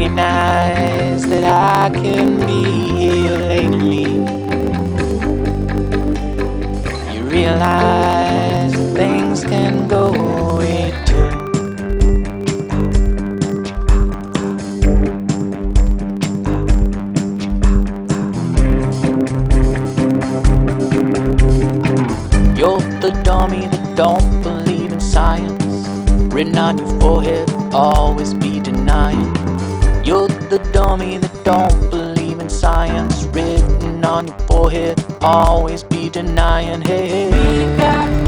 recognize that I can be here lately. On your forehead, always be denying. You're the dummy that don't believe in science. Written on your forehead, always be denying. Hey, we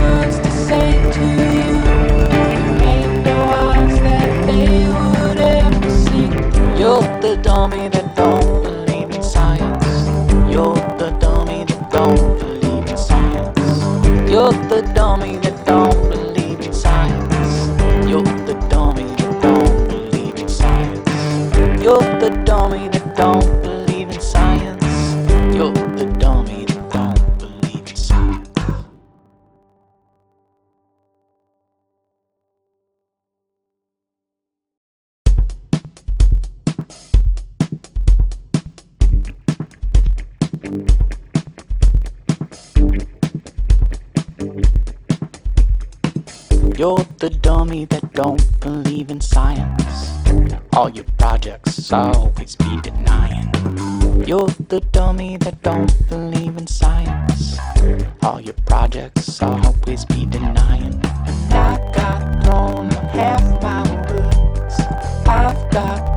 your projects always be denying. You're the dummy that don't believe in science. All your projects always be denying. And I got thrown half my words. I've got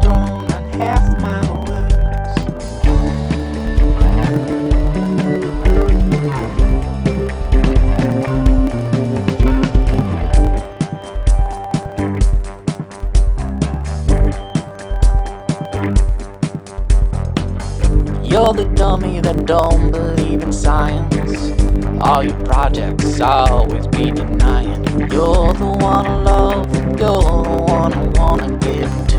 dummy that don't believe in science. All your projects always be denying. You're the one I love, you're the one I wanna give to.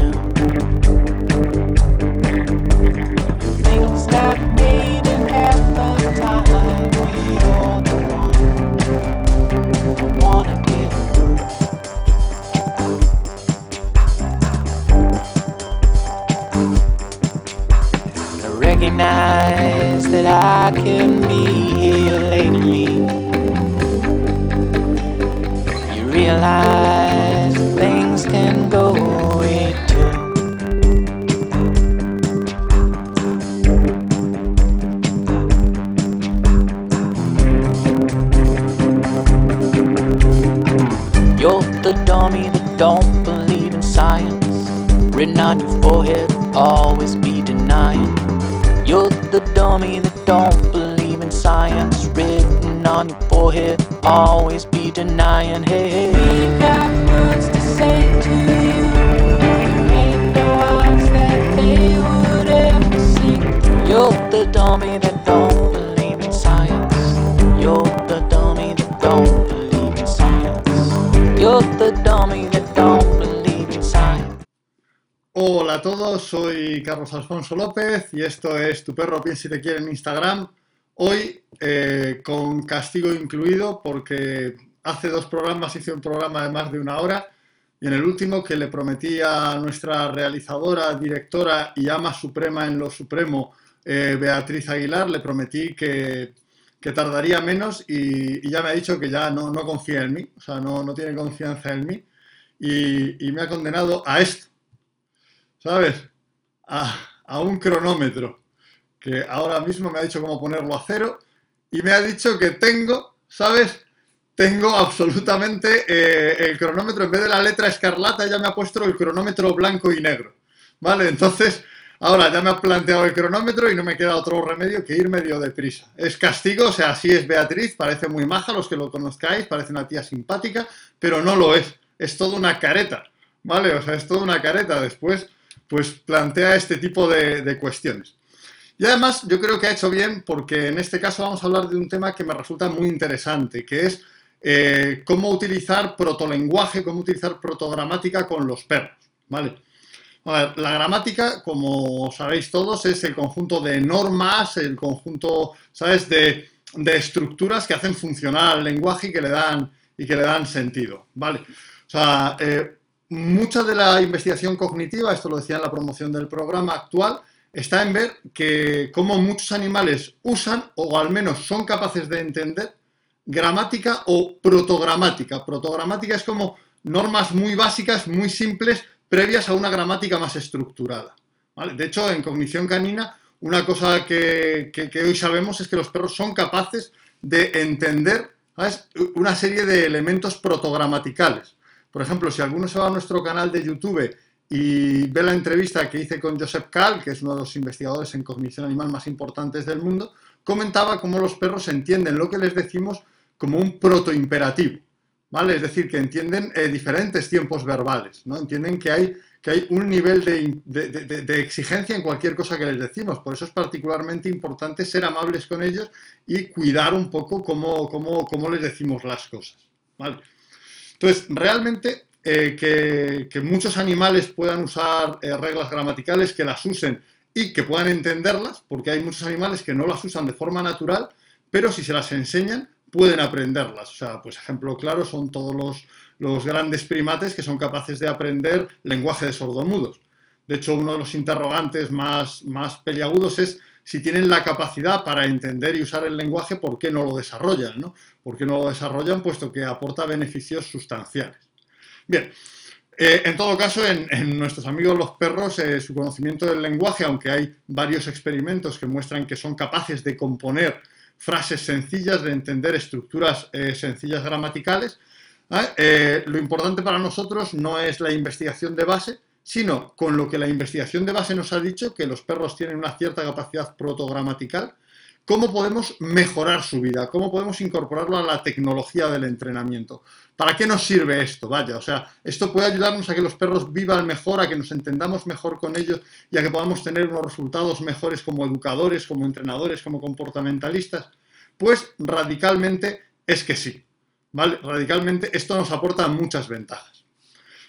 Recognize that I can be here lately. You realize that things can go away too. You're the dummy that don't believe in science. Written on your forehead, always be the dummy that don't believe in science. Written on your forehead, always be denying. Hey, hey. we got words to say to you. Ain't no odds that they would ever see. You're the dummy that don't believe in science. You're the dummy that don't believe in science. You're the dummy that don't believe in science. Hola a todos, soy Carlos Alfonso López y esto es Tu perro piensa si te quiere en Instagram. Hoy eh, con castigo incluido porque hace dos programas hice un programa de más de una hora y en el último que le prometí a nuestra realizadora, directora y ama suprema en lo supremo, eh, Beatriz Aguilar, le prometí que, que tardaría menos y, y ya me ha dicho que ya no, no confía en mí, o sea, no, no tiene confianza en mí y, y me ha condenado a esto. ¿Sabes? A, un cronómetro que ahora mismo me ha dicho cómo ponerlo a cero y me ha dicho que tengo, ¿sabes? Tengo absolutamente eh, el cronómetro, en vez de la letra escarlata, ya me ha puesto el cronómetro blanco y negro, ¿vale? Entonces, ahora ya me ha planteado el cronómetro y no me queda otro remedio que ir medio deprisa. Es castigo, o sea, así es Beatriz, parece muy maja, los que lo conozcáis, parece una tía simpática, pero no lo es, es toda una careta, ¿vale? O sea, es toda una careta. Después pues plantea este tipo de, cuestiones. Y además yo creo que ha hecho bien porque en este caso vamos a hablar de un tema que me resulta muy interesante, que es eh, cómo utilizar protolenguaje, cómo utilizar protogramática con los perros, ¿vale? la gramática, como sabéis todos, es el conjunto de normas, el conjunto, ¿sabes?, de, estructuras que hacen funcionar el lenguaje y que le dan, y que le dan sentido, ¿vale? O sea, eh, mucha de la investigación cognitiva, esto lo decía en la promoción del programa actual, está en ver que cómo muchos animales usan, o al menos son capaces de entender, gramática o protogramática. Protogramática es como normas muy básicas, muy simples, previas a una gramática más estructurada. De hecho, en cognición canina, una cosa que, hoy sabemos es que los perros son capaces de entender una serie de elementos protogramaticales. Por ejemplo, si alguno se va a nuestro canal de YouTube y ve la entrevista que hice con Joseph Kahl, que es uno de los investigadores en cognición animal más importantes del mundo, comentaba cómo los perros entienden lo que les decimos como un protoimperativo. ¿vale? Es decir, que entienden eh, diferentes tiempos verbales, ¿no? Entienden que hay, que hay un nivel de, exigencia en cualquier cosa que les decimos. Por eso es particularmente importante ser amables con ellos y cuidar un poco cómo, cómo, les decimos las cosas, ¿vale? Entonces, realmente eh, que, muchos animales puedan usar eh, reglas gramaticales, que las usen y que puedan entenderlas, porque hay muchos animales que no las usan de forma natural, pero si se las enseñan, pueden aprenderlas. O sea, pues ejemplo claro son todos los, grandes primates que son capaces de aprender lenguaje de sordomudos. De hecho, uno de los interrogantes más, más peliagudos es si tienen la capacidad para entender y usar el lenguaje, ¿por qué no lo desarrollan? ¿Por qué no lo desarrollan? Puesto que aporta beneficios sustanciales. Bien, eh, en todo caso, en, nuestros amigos los perros, eh, su conocimiento del lenguaje, aunque hay varios experimentos que muestran que son capaces de componer frases sencillas, de entender estructuras eh, sencillas gramaticales. lo importante para nosotros no es la investigación de base, sino con lo que la investigación de base nos ha dicho, que los perros tienen una cierta capacidad protogramatical, cómo podemos mejorar su vida, cómo podemos incorporarlo a la tecnología del entrenamiento. ¿Para qué nos sirve esto? Vaya, o sea, esto puede ayudarnos a que los perros vivan mejor, a que nos entendamos mejor con ellos y a que podamos tener unos resultados mejores como educadores, como entrenadores, como comportamentalistas. Pues radicalmente es que sí. ¿Vale? Radicalmente esto nos aporta muchas ventajas.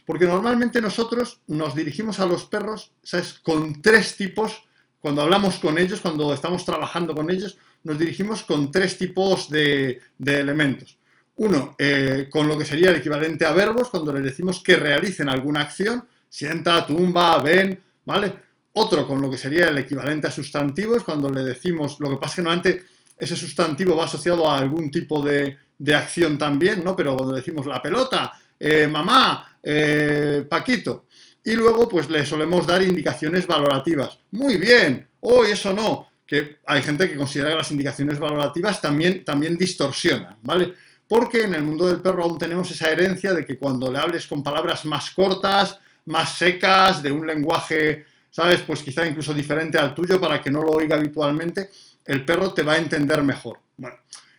Porque normalmente nosotros nos dirigimos a los perros, ¿sabes? Con tres tipos cuando hablamos con ellos, cuando estamos trabajando con ellos, nos dirigimos con tres tipos de, elementos. Uno, eh, con lo que sería el equivalente a verbos, cuando les decimos que realicen alguna acción, sienta, tumba, ven, ¿vale? Otro, con lo que sería el equivalente a sustantivos, cuando le decimos, lo que pasa es que normalmente ese sustantivo va asociado a algún tipo de, acción también, ¿no? Pero cuando decimos la pelota, eh, mamá, eh, Paquito, y luego pues le solemos dar indicaciones valorativas. Muy bien, hoy eso no, que hay gente que considera que las indicaciones valorativas también, también distorsionan, ¿vale? Porque en el mundo del perro aún tenemos esa herencia de que cuando le hables con palabras más cortas, más secas, de un lenguaje, ¿sabes? Pues quizá incluso diferente al tuyo para que no lo oiga habitualmente, el perro te va a entender mejor. Bueno,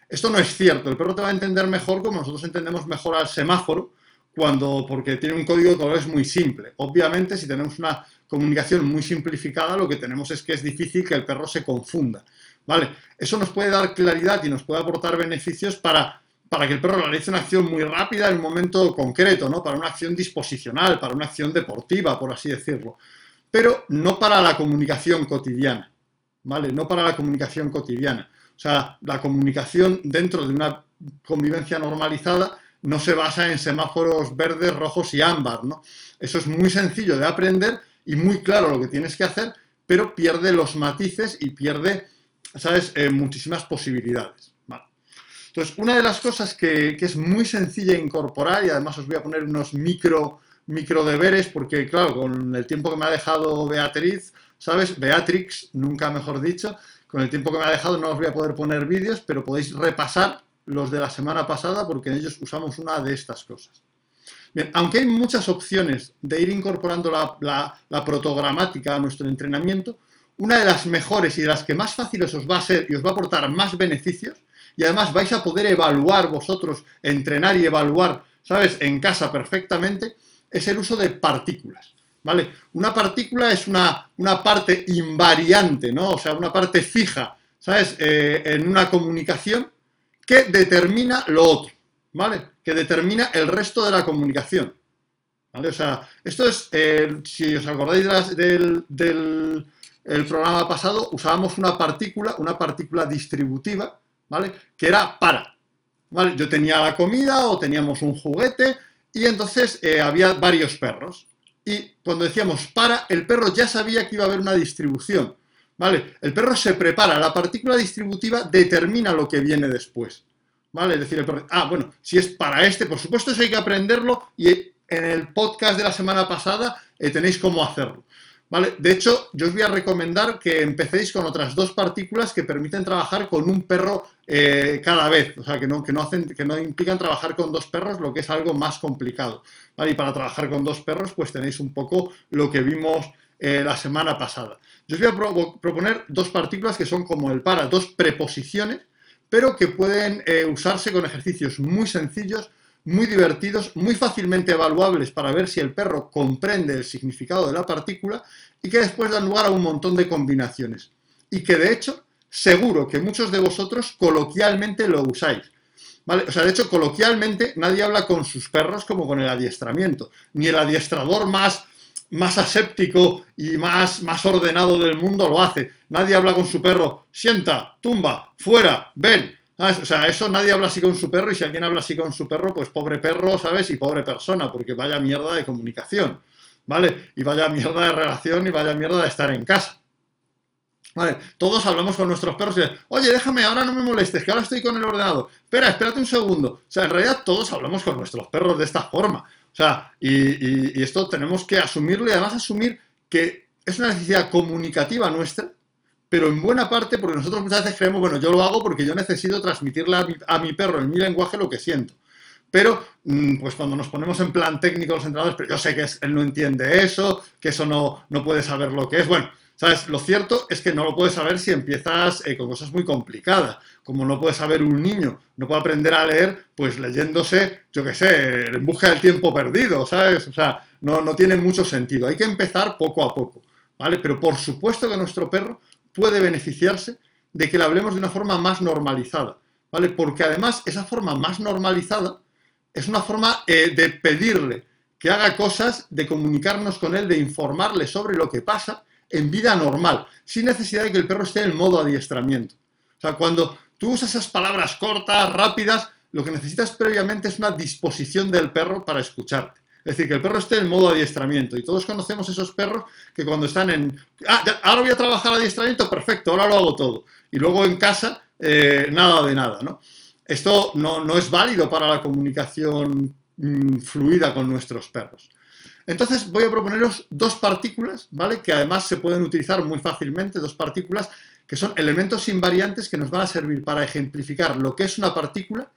esto no es cierto, el perro te va a entender mejor como nosotros entendemos mejor al semáforo, cuando, porque tiene un código de colores muy simple. Obviamente, si tenemos una comunicación muy simplificada, lo que tenemos es que es difícil que el perro se confunda. ¿Vale? Eso nos puede dar claridad y nos puede aportar beneficios para, para que el perro realice una acción muy rápida en un momento concreto, ¿no? Para una acción disposicional, para una acción deportiva, por así decirlo. Pero no para la comunicación cotidiana, ¿vale? No para la comunicación cotidiana. O sea, la comunicación dentro de una convivencia normalizada no se basa en semáforos verdes, rojos y ámbar, ¿no? Eso es muy sencillo de aprender y muy claro lo que tienes que hacer, pero pierde los matices y pierde, ¿sabes?, eh, muchísimas posibilidades. Entonces, una de las cosas que, es muy sencilla incorporar, y además os voy a poner unos micro, micro deberes, porque claro, con el tiempo que me ha dejado Beatriz, ¿sabes? Beatrix, nunca mejor dicho, con el tiempo que me ha dejado no os voy a poder poner vídeos, pero podéis repasar los de la semana pasada porque en ellos usamos una de estas cosas. Bien, aunque hay muchas opciones de ir incorporando la, protogramática a nuestro entrenamiento, una de las mejores y de las que más fáciles os va a ser y os va a aportar más beneficios, y además vais a poder evaluar vosotros, entrenar y evaluar, ¿sabes?, en casa perfectamente, es el uso de partículas. ¿Vale? Una partícula es una, una parte invariante, ¿no? O sea, una parte fija, ¿sabes? Eh, en una comunicación que determina lo otro, ¿vale? Que determina el resto de la comunicación. ¿vale? O sea, esto es, eh, si os acordáis del, del- el programa pasado, usábamos una partícula, una partícula distributiva, ¿vale? Que era para, ¿vale? Yo tenía la comida o teníamos un juguete y entonces eh, había varios perros. Y cuando decíamos para, el perro ya sabía que iba a haber una distribución, ¿vale? El perro se prepara, la partícula distributiva determina lo que viene después, ¿vale? Es decir, el perro, ah, bueno, si es para este, por supuesto eso hay que aprenderlo y en el podcast de la semana pasada eh, tenéis cómo hacerlo. ¿Vale? De hecho, yo os voy a recomendar que empecéis con otras dos partículas que permiten trabajar con un perro eh, cada vez. O sea, que no, que, no hacen, que no implican trabajar con dos perros, lo que es algo más complicado. Y para trabajar con dos perros, pues tenéis un poco lo que vimos eh, la semana pasada. Yo os voy a pro proponer dos partículas que son como el para, dos preposiciones, pero que pueden eh, usarse con ejercicios muy sencillos muy divertidos, muy fácilmente evaluables para ver si el perro comprende el significado de la partícula y que después dan lugar a un montón de combinaciones. Y que de hecho, seguro que muchos de vosotros coloquialmente lo usáis. ¿Vale? O sea, de hecho, coloquialmente nadie habla con sus perros como con el adiestramiento. Ni el adiestrador más, más aséptico y más, más ordenado del mundo lo hace. Nadie habla con su perro, sienta, tumba, fuera, ven. O sea, eso nadie habla así con su perro y si alguien habla así con su perro, pues pobre perro, ¿sabes? Y pobre persona, porque vaya mierda de comunicación, ¿vale? Y vaya mierda de relación y vaya mierda de estar en casa. Vale, todos hablamos con nuestros perros y oye, déjame, ahora no me molestes, que ahora estoy con el ordenador. Espera, espérate un segundo. O sea, en realidad todos hablamos con nuestros perros de esta forma. Sea, y, esto tenemos que asumirlo y además asumir que es una necesidad comunicativa nuestra pero en buena parte porque nosotros muchas veces creemos, bueno, yo lo hago porque yo necesito transmitirle a mi, a mi perro en mi lenguaje lo que siento. Pero, pues cuando nos ponemos en plan técnico los entrenadores, pero yo sé que él no entiende eso, que eso no, no puede saber lo que es. Bueno, ¿sabes? Lo cierto es que no lo puedes saber si empiezas eh, con cosas muy complicadas. Como no puede saber un niño, no puede aprender a leer, pues leyéndose, yo qué sé, en busca del tiempo perdido, ¿sabes? O sea, no, no tiene mucho sentido. Hay que empezar poco a poco, ¿vale? Pero por supuesto que nuestro perro puede beneficiarse de que le hablemos de una forma más normalizada, ¿vale? Porque además esa forma más normalizada es una forma eh, de pedirle que haga cosas, de comunicarnos con él, de informarle sobre lo que pasa en vida normal, sin necesidad de que el perro esté en modo adiestramiento. O sea, cuando tú usas esas palabras cortas, rápidas, lo que necesitas previamente es una disposición del perro para escucharte. Es decir, que el perro esté en modo adiestramiento. Y todos conocemos esos perros que cuando están en... Ah, ahora voy a trabajar adiestramiento, perfecto, ahora lo hago todo. Y luego en casa, eh, nada de nada, ¿no? Esto no, no, es válido para la comunicación mmm, fluida con nuestros perros. Entonces voy a proponeros dos partículas, ¿vale? Que además se pueden utilizar muy fácilmente, dos partículas que son elementos invariantes que nos van a servir para ejemplificar lo que es una partícula,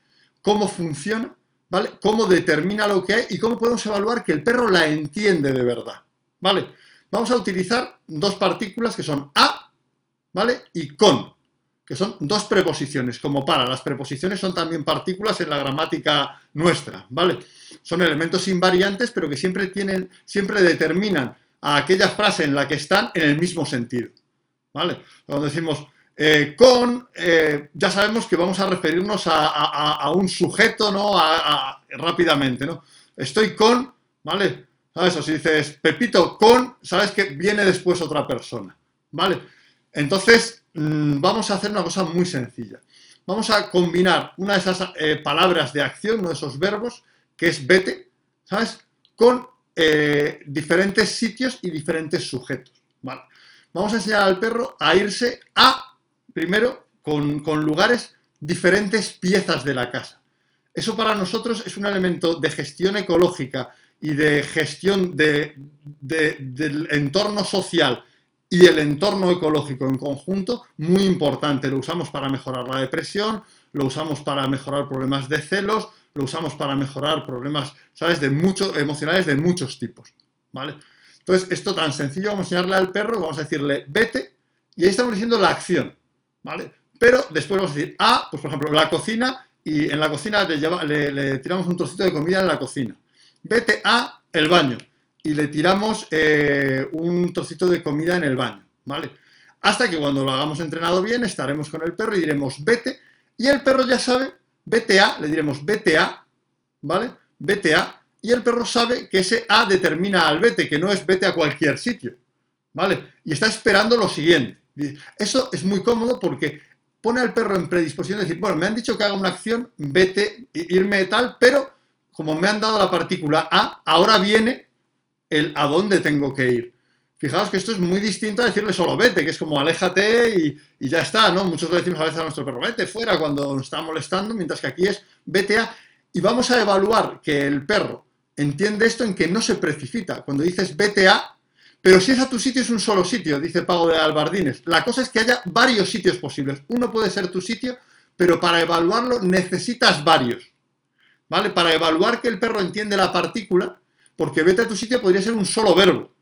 cómo funciona ¿vale? Cómo determina lo que hay y cómo podemos evaluar que el perro la entiende de verdad, ¿vale? Vamos a utilizar dos partículas que son a, ¿vale? Y con, que son dos preposiciones, como para. Las preposiciones son también partículas en la gramática nuestra, ¿vale? Son elementos invariantes, pero que siempre tienen, siempre determinan a aquella frase en la que están en el mismo sentido, ¿vale? Cuando decimos, eh, con, eh, ya sabemos que vamos a referirnos a, a, un sujeto, ¿no? Rápidamente, ¿no? Estoy con, ¿vale? ¿Sabes? O si dices Pepito con, sabes que viene después otra persona, ¿vale? Entonces, mmm, vamos a hacer una cosa muy sencilla. Vamos a combinar una de esas eh, palabras de acción, uno de esos verbos, que es vete, ¿sabes? Con eh, diferentes sitios y diferentes sujetos, ¿vale? Vamos a enseñar al perro a irse a primero, con, con, lugares, diferentes piezas de la casa. Eso para nosotros es un elemento de gestión ecológica y de gestión de, de, del entorno social y el entorno ecológico en conjunto muy importante. Lo usamos para mejorar la depresión, lo usamos para mejorar problemas de celos, lo usamos para mejorar problemas, ¿sabes?, de muchos emocionales de muchos tipos, ¿vale? Entonces, esto tan sencillo, vamos a enseñarle al perro, vamos a decirle, vete, y ahí estamos diciendo la acción. ¿vale? Pero después vamos a decir, ah, pues por ejemplo, la cocina, y en la cocina le, lleva, le, le, tiramos un trocito de comida en la cocina. Vete a el baño, y le tiramos eh, un trocito de comida en el baño, ¿vale? Hasta que cuando lo hagamos entrenado bien, estaremos con el perro y diremos, vete, y el perro ya sabe, vete a, le diremos, vete a, ¿vale? Vete a, y el perro sabe que ese A determina al vete, que no es vete a cualquier sitio, ¿vale? Y está esperando lo siguiente. Eso es muy cómodo porque pone al perro en predisposición de decir, bueno, me han dicho que haga una acción, vete, irme tal, pero como me han dado la partícula A, ahora viene el a dónde tengo que ir. Fijaos que esto es muy distinto a decirle solo vete, que es como aléjate y, ya está, ¿no? Muchos le decimos a veces a nuestro perro, vete fuera cuando nos está molestando, mientras que aquí es vete a... Y vamos a evaluar que el perro entiende esto en que no se precipita. Cuando dices vete a, pero si es a tu sitio es un solo sitio, dice Pago de Albardines. La cosa es que haya varios sitios posibles. Uno puede ser tu sitio, pero para evaluarlo necesitas varios. ¿Vale? Para evaluar que el perro entiende la partícula, porque vete a tu sitio podría ser un solo verbo.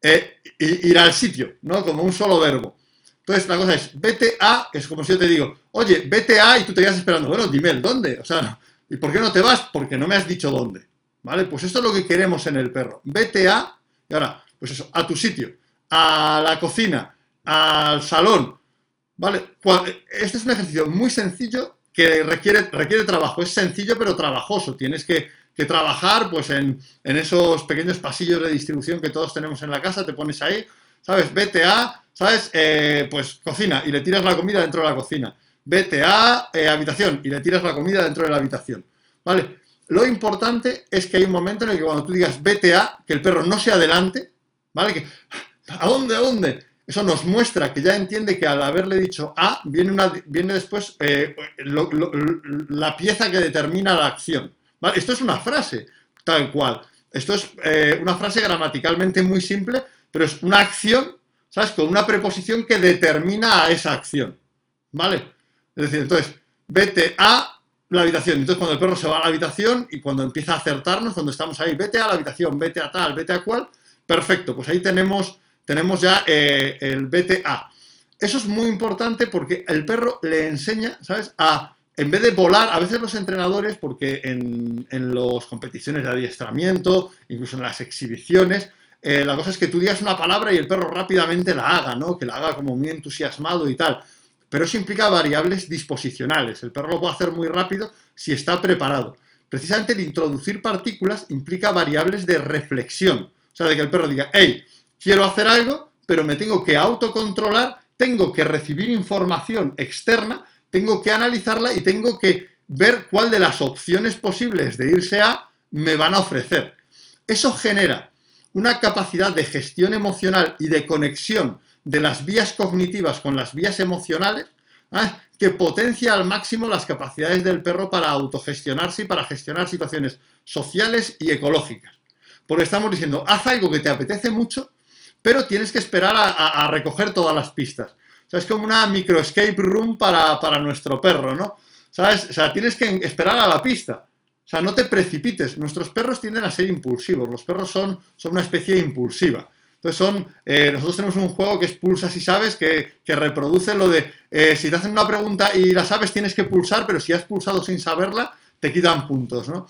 Eh, ir al sitio, ¿no? Como un solo verbo. Entonces la cosa es, vete a, es como si yo te digo, oye, vete a y tú te quedas esperando, bueno, dime el dónde, o sea, ¿y por qué no te vas? Porque no me has dicho dónde, ¿vale? Pues esto es lo que queremos en el perro, vete a, y ahora, pues eso, a tu sitio, a la cocina, al salón, ¿vale? Este es un ejercicio muy sencillo que requiere, requiere trabajo, es sencillo pero trabajoso, tienes que que trabajar pues en, esos pequeños pasillos de distribución que todos tenemos en la casa, te pones ahí, ¿sabes? Vete a, ¿sabes? Eh, pues cocina y le tiras la comida dentro de la cocina. Vete a eh, habitación y le tiras la comida dentro de la habitación. ¿Vale? Lo importante es que hay un momento en el que cuando tú digas vete a, que el perro no se adelante, ¿vale? Que, ¿A dónde? ¿A dónde? Eso nos muestra que ya entiende que al haberle dicho A, viene, una, viene después eh, la pieza que determina la acción. Esto es una frase, tal cual. Esto es eh, una frase gramaticalmente muy simple, pero es una acción, ¿sabes? Con una preposición que determina a esa acción. ¿Vale? Es decir, entonces, vete a la habitación. Entonces, cuando el perro se va a la habitación y cuando empieza a acertarnos, cuando estamos ahí, vete a la habitación, vete a tal, vete a cual, perfecto. Pues ahí tenemos, tenemos ya eh, el vete a. Eso es muy importante porque el perro le enseña, ¿sabes? A en vez de volar, a veces los entrenadores, porque en, las competiciones de adiestramiento, incluso en las exhibiciones, eh, la cosa es que tú digas una palabra y el perro rápidamente la haga, ¿no? Que la haga como muy entusiasmado y tal. Pero eso implica variables disposicionales. El perro lo puede hacer muy rápido si está preparado. Precisamente el introducir partículas implica variables de reflexión. O sea, de que el perro diga, hey, quiero hacer algo, pero me tengo que autocontrolar, tengo que recibir información externa tengo que analizarla y tengo que ver cuál de las opciones posibles de irse a me van a ofrecer. Eso genera una capacidad de gestión emocional y de conexión de las vías cognitivas con las vías emocionales ¿ah? que potencia al máximo las capacidades del perro para autogestionarse y para gestionar situaciones sociales y ecológicas. Porque estamos diciendo, haz algo que te apetece mucho, pero tienes que esperar a recoger todas las pistas sea, es como una micro escape room para, nuestro perro, ¿no? ¿Sabes? O sea, tienes que esperar a la pista. O sea, no te precipites. Nuestros perros tienden a ser impulsivos. Los perros son, son una especie impulsiva. Entonces son, eh, nosotros tenemos un juego que es pulsa si sabes, que, reproduce lo de, eh, si te hacen una pregunta y la sabes, tienes que pulsar, pero si has pulsado sin saberla, te quitan puntos, ¿no?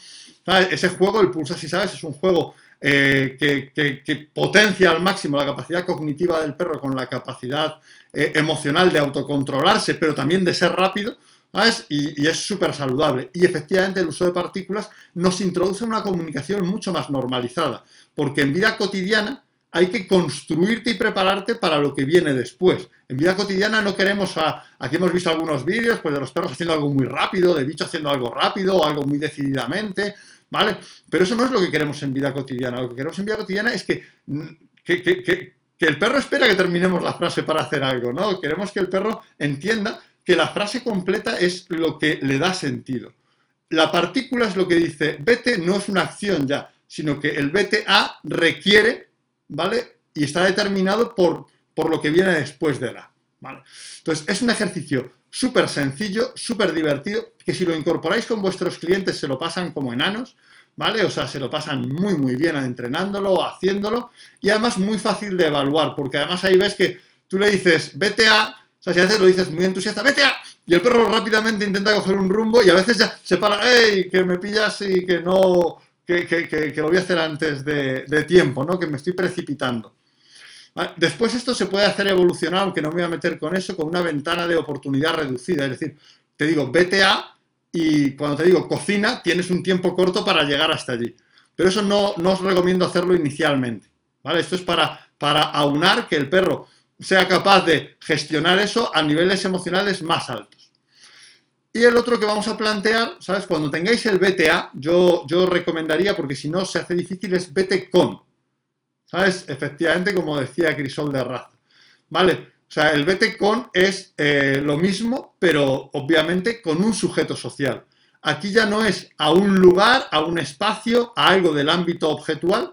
Ese juego, el pulsa si sabes, es un juego eh, que, potencia al máximo la capacidad cognitiva del perro con la capacidad eh, emocional de autocontrolarse, pero también de ser rápido, Y, es súper saludable. Y efectivamente el uso de partículas nos introduce una comunicación mucho más normalizada, porque en vida cotidiana hay que construirte y prepararte para lo que viene después. En vida cotidiana no queremos, a, aquí hemos visto algunos vídeos pues, de los perros haciendo algo muy rápido, de bicho haciendo algo rápido o algo muy decididamente, ¿vale? Pero eso no es lo que queremos en vida cotidiana. Lo que queremos en vida cotidiana es que, que, el perro espera que terminemos la frase para hacer algo, ¿no? Queremos que el perro entienda que la frase completa es lo que le da sentido. La partícula es lo que dice, vete no es una acción ya, sino que el vete a requiere, ¿vale? Y está determinado por, por lo que viene después de la, ¿vale? Entonces, es un ejercicio súper sencillo, súper divertido, que si lo incorporáis con vuestros clientes se lo pasan como enanos, ¿vale? O sea, se lo pasan muy, muy bien entrenándolo, haciéndolo, y además muy fácil de evaluar, porque además ahí ves que tú le dices, vete a, o sea, si a veces lo dices muy entusiasta, vete a, y el perro rápidamente intenta coger un rumbo y a veces ya se para, ¡ey! Que me pillas y que no, que, que, que, lo voy a hacer antes de tiempo, ¿no? Que me estoy precipitando. Después esto se puede hacer evolucionar, aunque no me voy a meter con eso, con una ventana de oportunidad reducida. Es decir, te digo, vete a y cuando te digo cocina, tienes un tiempo corto para llegar hasta allí. pero eso no, no os recomiendo hacerlo inicialmente, ¿vale? Esto es para, para aunar que el perro sea capaz de gestionar eso a niveles emocionales más altos. Y el otro que vamos a plantear, ¿sabes? Cuando tengáis el BTA, yo, yo recomendaría, porque si no se hace difícil, es BT con. ¿Sabes? Efectivamente, como decía Crisol de Raza. ¿Vale? O sea, el BT con es eh, lo mismo, pero obviamente con un sujeto social. Aquí ya no es a un lugar, a un espacio, a algo del ámbito objetual,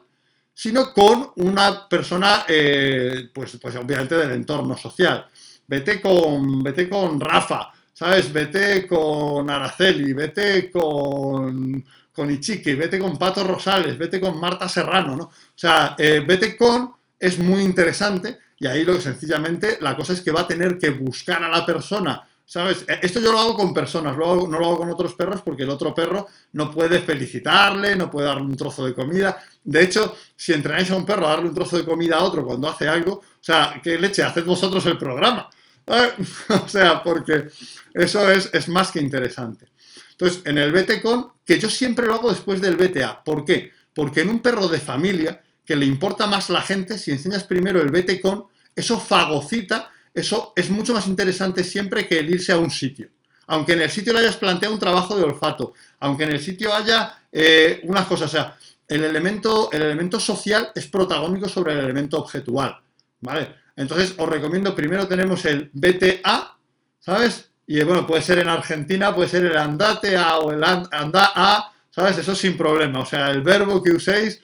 sino con una persona, eh, pues, pues obviamente del entorno social. Vete con, vete con Rafa, ¿sabes? Vete con Araceli, vete con, con Ichique, vete con Pato Rosales, vete con Marta Serrano, ¿no? O sea, eh, vete con es muy interesante y ahí lo que sencillamente la cosa es que va a tener que buscar a la persona ¿Sabes? E, esto yo lo hago con personas, no lo hago con otros perros porque el otro perro no puede felicitarle, no puede darle un trozo de comida. De hecho, si entrenáis a un perro a darle un trozo de comida a otro cuando hace algo, o sea, ¿qué leche? Haced vosotros el programa. o sea, porque eso es, es, más que interesante. Entonces, en el BT con, que yo siempre lo hago después del BTA. ¿Por qué? Porque en un perro de familia, que le importa más la gente, si enseñas primero el BT con, eso fagocita eso es mucho más interesante siempre que el irse a un sitio. Aunque en el sitio le hayas planteado un trabajo de olfato, aunque en el sitio haya eh, unas cosas, o sea, el elemento, el elemento social es protagónico sobre el elemento objetual, ¿vale? Entonces os recomiendo, primero tenemos el BTA, ¿sabes? Y bueno, puede ser en Argentina, puede ser el andate a o el anda a, ¿sabes? Eso sin problema, o sea, el verbo que uséis,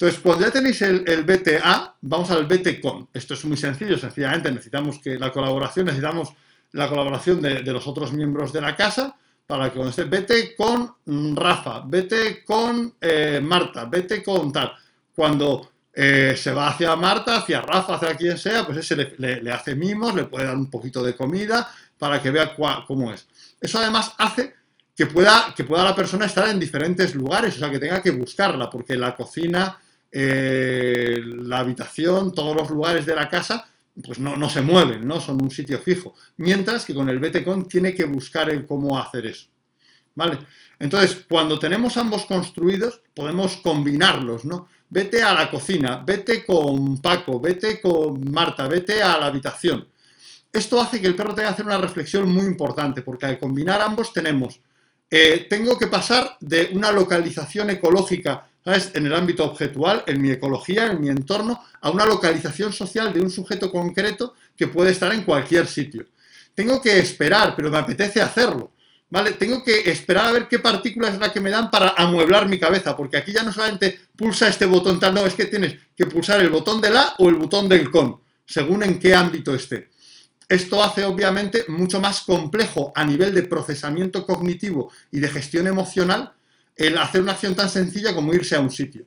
entonces, cuando ya tenéis el, BTA, vamos al BTCon. Esto es muy sencillo, sencillamente necesitamos que la colaboración, necesitamos la colaboración de, los otros miembros de la casa para que cuando esté, vete con Rafa, vete con eh, Marta, vete con tal. Cuando eh, se va hacia Marta, hacia Rafa, hacia quien sea, pues ese le, hace mimos, le puede dar un poquito de comida para que vea cómo es. Eso además hace que pueda, que pueda la persona estar en diferentes lugares, o sea, que tenga que buscarla, porque la cocina eh, la habitación, todos los lugares de la casa, pues no, se mueven, ¿no? Son un sitio fijo. Mientras que con el BTCon tiene que buscar el cómo hacer eso. ¿Vale? Entonces, cuando tenemos ambos construidos, podemos combinarlos, ¿no? Vete a la cocina, vete con Paco, vete con Marta, vete a la habitación. Esto hace que el perro tenga que hacer una reflexión muy importante, porque al combinar ambos tenemos, eh, tengo que pasar de una localización ecológica en el ámbito objetual, en mi ecología, en mi entorno, a una localización social de un sujeto concreto que puede estar en cualquier sitio. Tengo que esperar, pero me apetece hacerlo. ¿Vale? Tengo que esperar a ver qué partícula es la que me dan para amueblar mi cabeza, porque aquí ya no solamente pulsa este botón tal, no, es que tienes que pulsar el botón del A o el botón del con, según en qué ámbito esté. Esto hace obviamente mucho más complejo a nivel de procesamiento cognitivo y de gestión emocional el hacer una acción tan sencilla como irse a un sitio.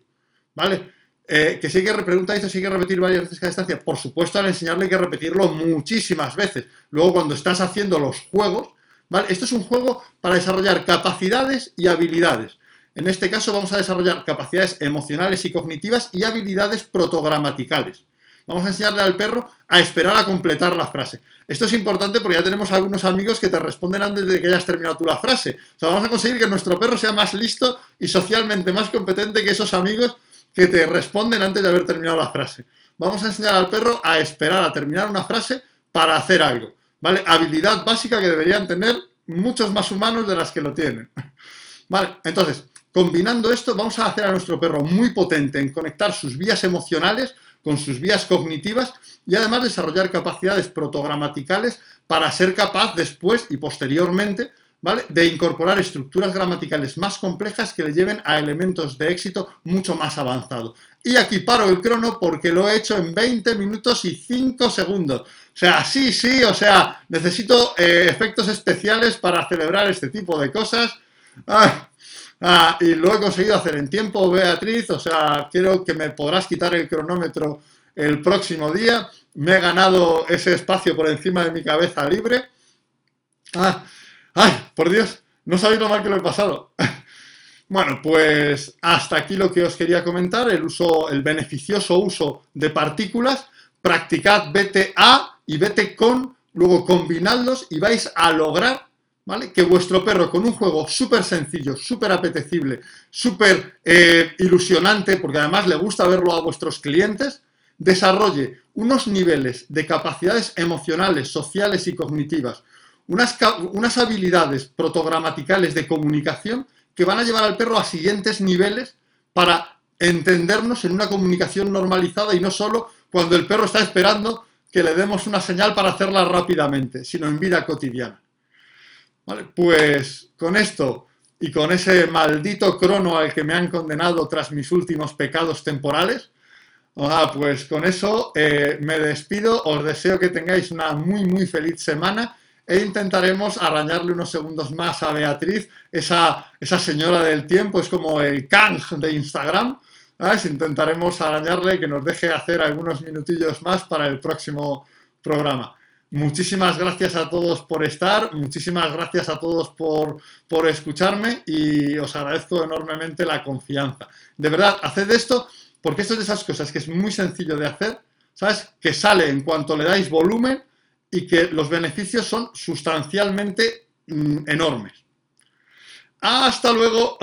¿Vale? Eh, que si hay que, pregunta si hay que repetir varias veces cada estancia. Por supuesto, al enseñarle hay que repetirlo muchísimas veces. Luego, cuando estás haciendo los juegos, ¿vale? Esto es un juego para desarrollar capacidades y habilidades. En este caso, vamos a desarrollar capacidades emocionales y cognitivas y habilidades protogramaticales. Vamos a enseñarle al perro a esperar a completar la frase. Esto es importante porque ya tenemos algunos amigos que te responden antes de que hayas terminado tú la frase. Vamos a conseguir que nuestro perro sea más listo y socialmente más competente que esos amigos que te responden antes de haber terminado la frase. Vamos a enseñar al perro a esperar a terminar una frase para hacer algo. ¿Vale? Habilidad básica que deberían tener muchos más humanos de las que lo tienen. Vale, entonces, combinando esto, vamos a hacer a nuestro perro muy potente en conectar sus vías emocionales con sus vías cognitivas y además desarrollar capacidades protogramaticales para ser capaz después y posteriormente ¿vale? de incorporar estructuras gramaticales más complejas que le lleven a elementos de éxito mucho más avanzados. Y aquí paro el crono porque lo he hecho en 20 minutos y 5 segundos. O sea, sí, sí, o sea, necesito eh, efectos especiales para celebrar este tipo de cosas. Ah, ah, y lo he conseguido hacer en tiempo, Beatriz. O sea, quiero que me podrás quitar el cronómetro el próximo día. Me he ganado ese espacio por encima de mi cabeza libre. Ah, ¡Ay, por Dios! No sabéis lo mal que lo he pasado. Bueno, pues hasta aquí lo que os quería comentar, el uso, el beneficioso uso de partículas. Practicad BTA y BT con, luego combinadlos y vais a lograr ¿vale? Que vuestro perro con un juego súper sencillo, súper apetecible, súper eh, ilusionante, porque además le gusta verlo a vuestros clientes, desarrolle unos niveles de capacidades emocionales, sociales y cognitivas, unas, unas habilidades protogramaticales de comunicación que van a llevar al perro a siguientes niveles para entendernos en una comunicación normalizada y no solo cuando el perro está esperando que le demos una señal para hacerla rápidamente, sino en vida cotidiana. Pues con esto y con ese maldito crono al que me han condenado tras mis últimos pecados temporales, ah, pues con eso eh, me despido, os deseo que tengáis una muy muy feliz semana e intentaremos arañarle unos segundos más a Beatriz, esa, esa señora del tiempo, es como el Kang de Instagram, intentaremos arañarle que nos deje hacer algunos minutillos más para el próximo programa. Muchísimas gracias a todos por estar, muchísimas gracias a todos por, por escucharme y os agradezco enormemente la confianza. De verdad, haced esto porque esto es de esas cosas que es muy sencillo de hacer, ¿sabes? Que sale en cuanto le dais volumen y que los beneficios son sustancialmente mm, enormes. Hasta luego.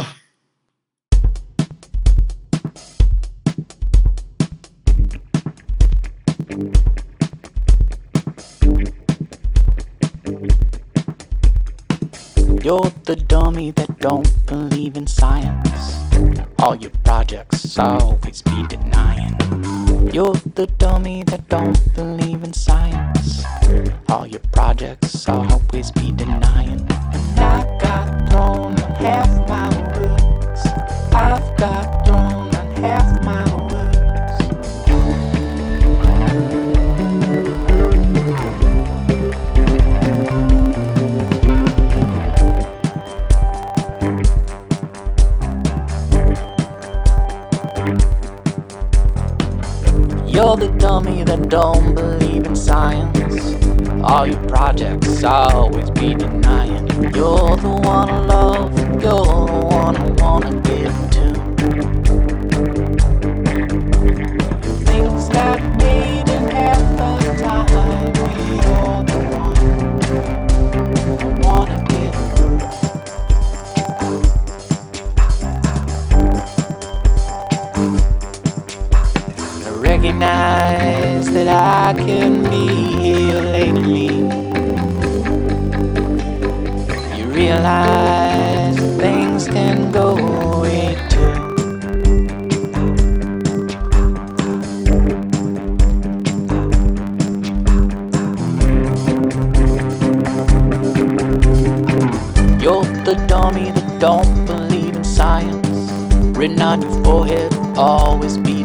You're the dummy that don't believe in science. All your projects always be denying. You're the dummy that don't believe in science. All your projects always be denying. And I got thrown half my words. I've got The dummy that don't believe in science. All your projects always be denying. You're the one I love, you're the one I wanna give to. That I can be here lately. You realize things can go away too. You're the dummy that don't believe in science. Written on your forehead, always be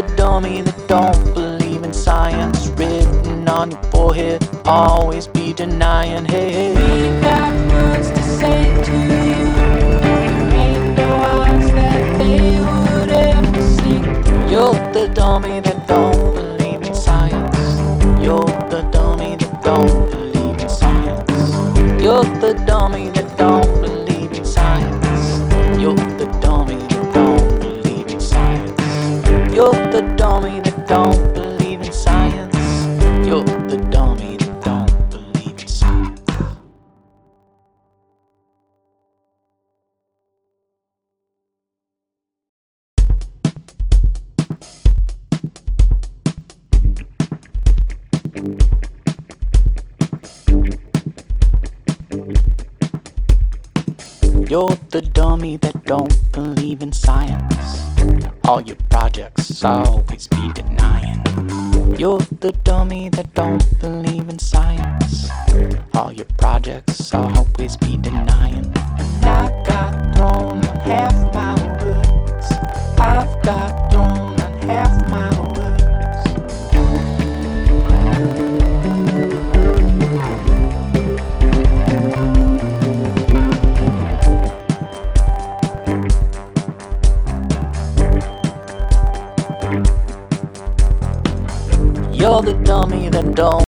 the dummy that don't believe in science. Written on your forehead, always be denying. Hey, hey. we got words to say to you. Ain't no odds that they would ever see. You're the dummy that You're the dummy that don't believe in science. All your projects always be denying. You're the dummy that don't believe in science. All your projects always be denying. And I got thrown half the dummy that don't